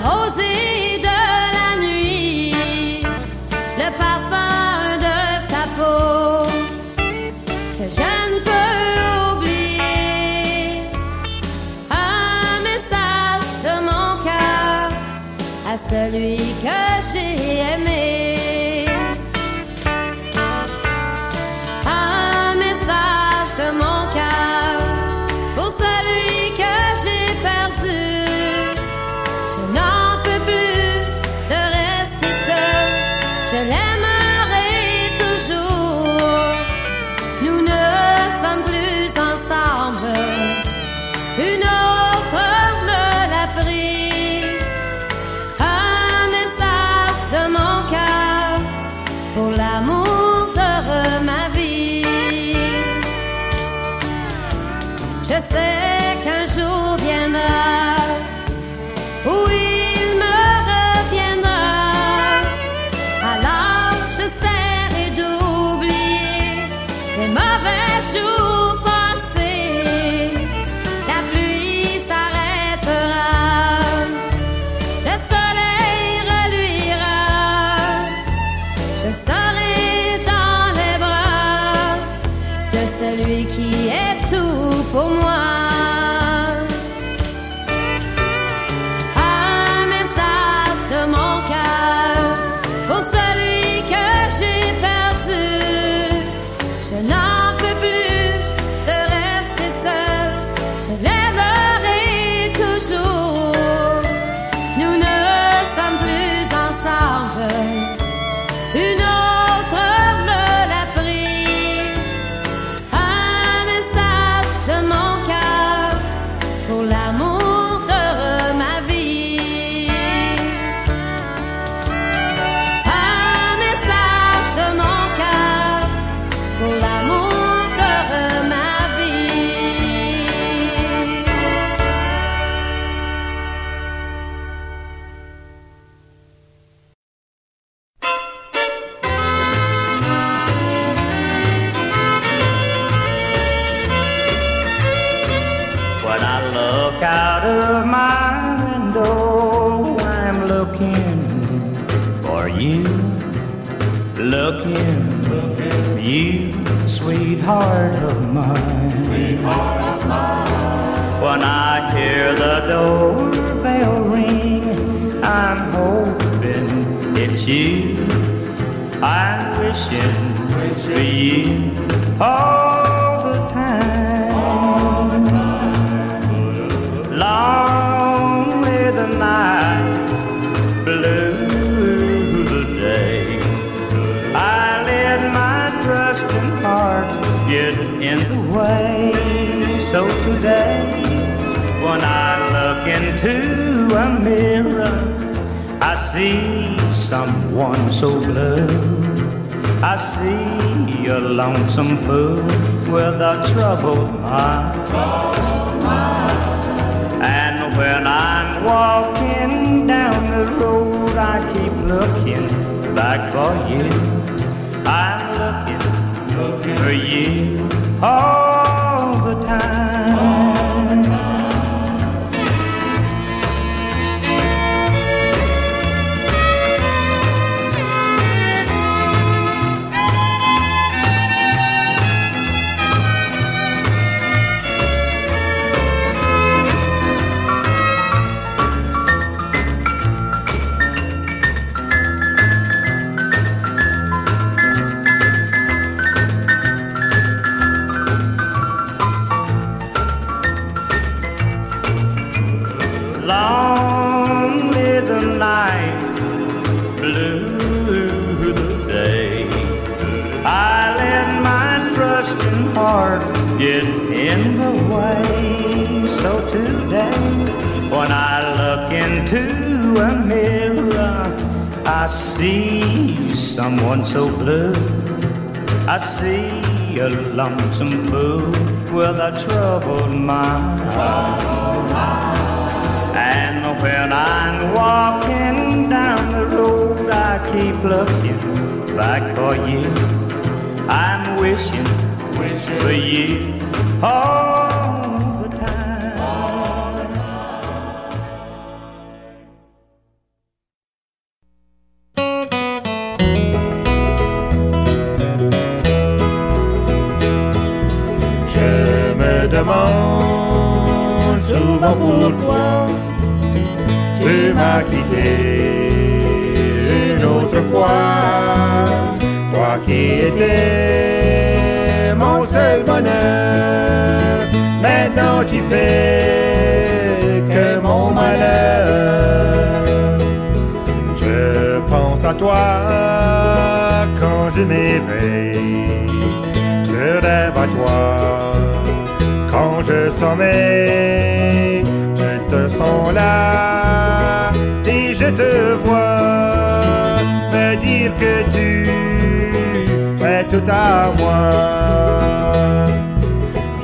dans look out of my window, I'm looking for you. Looking for you, sweetheart of mine. When I hear the doorbell ring, I'm hoping it's you. I'm wishing for you all today, when I look into a mirror, I see someone so blue. I see a lonesome fool with a troubled mind. And when I'm walking down the road, I keep looking back for you. I'm looking for you all the time. In the way. So today, when I look into a mirror, I see someone so blue. I see a lonesome fool with a troubled mind. And when I'm walking down the road, I keep looking back for you. I'm wishing, Je me demande souvent pourquoi tu m'as quitté une autre fois. Toi qui étais m'éveille. Je rêve à toi quand je sommeille. Je te sens là et je te vois me dire que tu es tout à moi.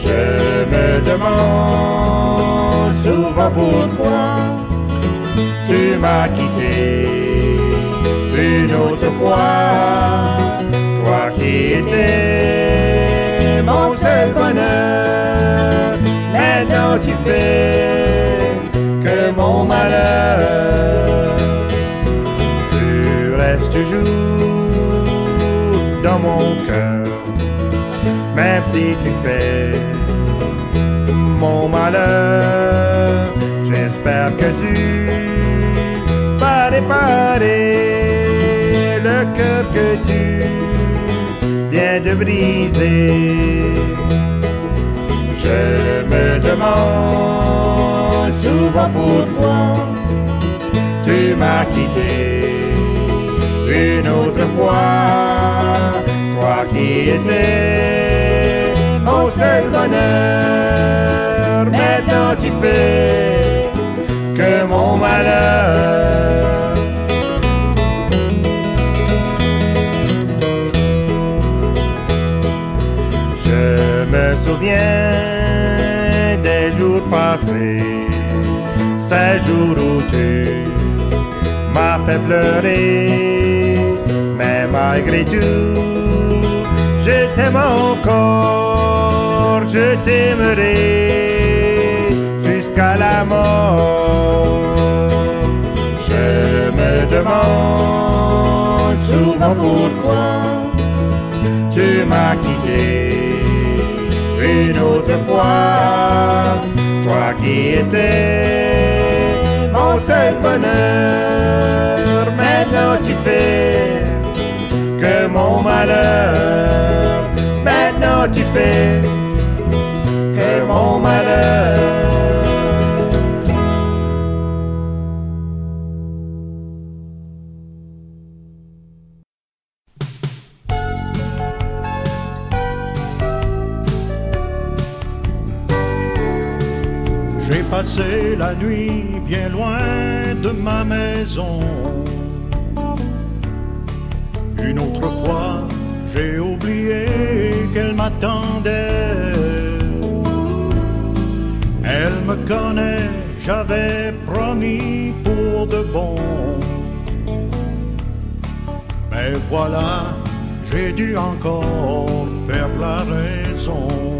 Je me demande souvent pourquoi tu m'as quitté Toi qui étais mon seul bonheur, maintenant tu fais que mon malheur. Tu restes toujours dans mon cœur, même si tu fais mon malheur. J'espère que tu vas réparer briser. Je me demande souvent pourquoi tu m'as quitté une autre fois. Toi qui étais mon seul bonheur, maintenant tu fais que mon malheur. Des jours passés, ces jours où tu m'as fait pleurer, mais malgré tout, je t'aime encore, je t'aimerai jusqu'à la mort. Je me demande souvent pourquoi tu m'as quitté une autre fois, toi qui étais mon seul bonheur, maintenant tu fais que mon malheur, maintenant tu fais passé la nuit bien loin de ma maison. Une autre fois, j'ai oublié qu'elle m'attendait. Elle me connaît, j'avais promis pour de bon. Mais voilà, j'ai dû encore perdre la raison.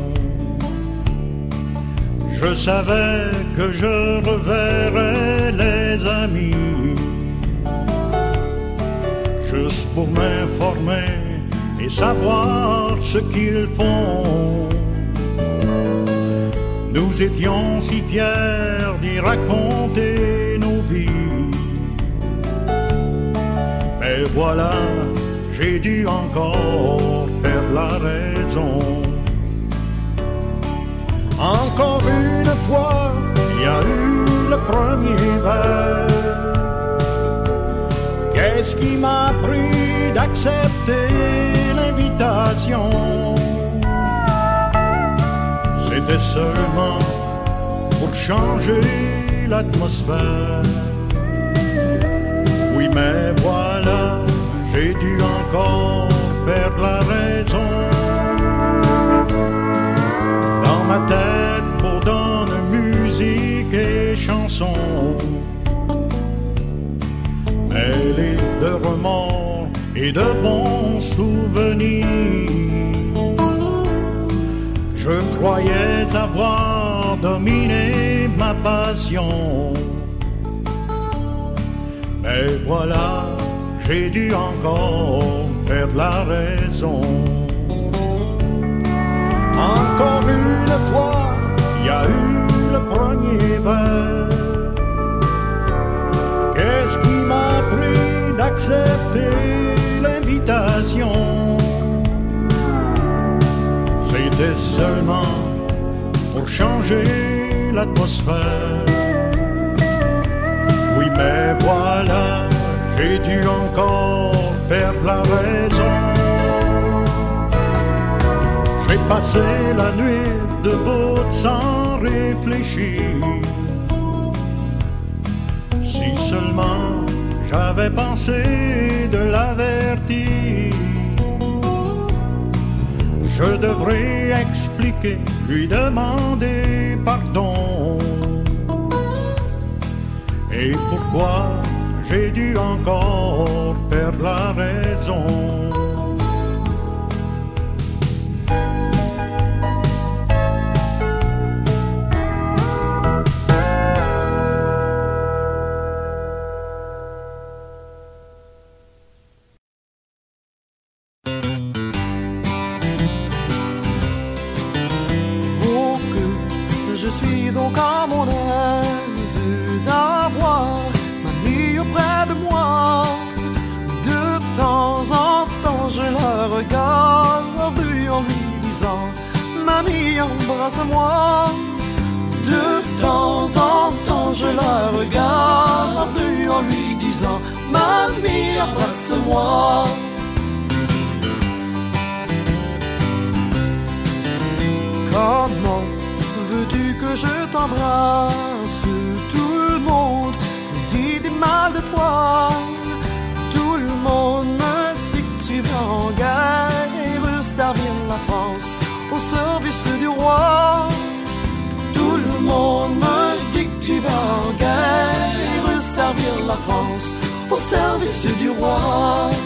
Je savais que je reverrais les amis, juste pour m'informer et savoir ce qu'ils font. Nous étions si fiers d'y raconter nos vies. Mais voilà, j'ai dû encore perdre la raison. Qu'est-ce qui m'a pris d'accepter l'invitation? C'était seulement pour changer l'atmosphère. Oui, mais voilà, j'ai dû encore perdre la raison de bons souvenirs. Je croyais avoir dominé ma passion. Mais voilà, j'ai dû encore perdre la raison. Encore une fois, il y a eu le premier verre. Qu'est-ce qui m'a pris d'accepter C'était seulement pour changer l'atmosphère. Oui, mais voilà, j'ai dû encore perdre la raison. J'ai passé la nuit debout sans réfléchir. Si seulement j'avais pensé de l'avertir, je devrais expliquer, lui demander pardon. Et pourquoi j'ai dû encore perdre la Mamie, embrasse-moi. De temps en temps, je la regarde en lui disant Mamie, embrasse-moi. Comment veux-tu que je t'embrasse? Service du roi.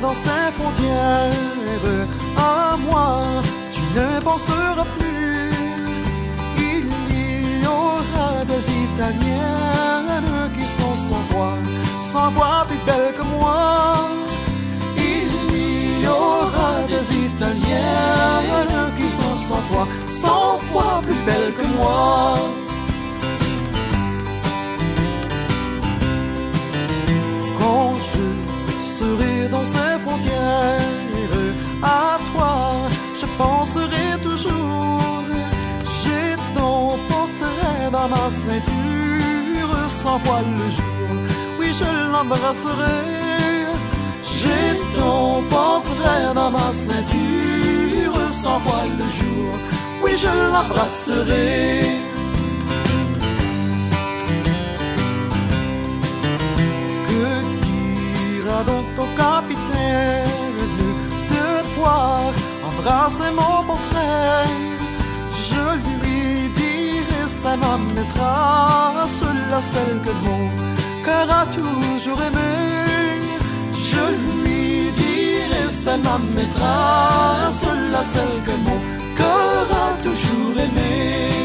Dans ces frontières, à moi tu ne penseras plus. Il y aura des Italiennes qui sont sans voix, sans voix plus belles que moi. Il y aura des Italiennes qui sont sans voix, sans voix plus belles que moi. Sans voile le jour, oui je l'embrasserai. J'ai ton portrait dans ma ceinture, sans voile le jour, oui je l'embrasserai. Que dira donc ton capitaine de toi Embrasser mon portrait ça m'amènera sur la celle que mon cœur a toujours aimé. Je lui dirai, ça m'amènera sur la celle que mon cœur a toujours aimé.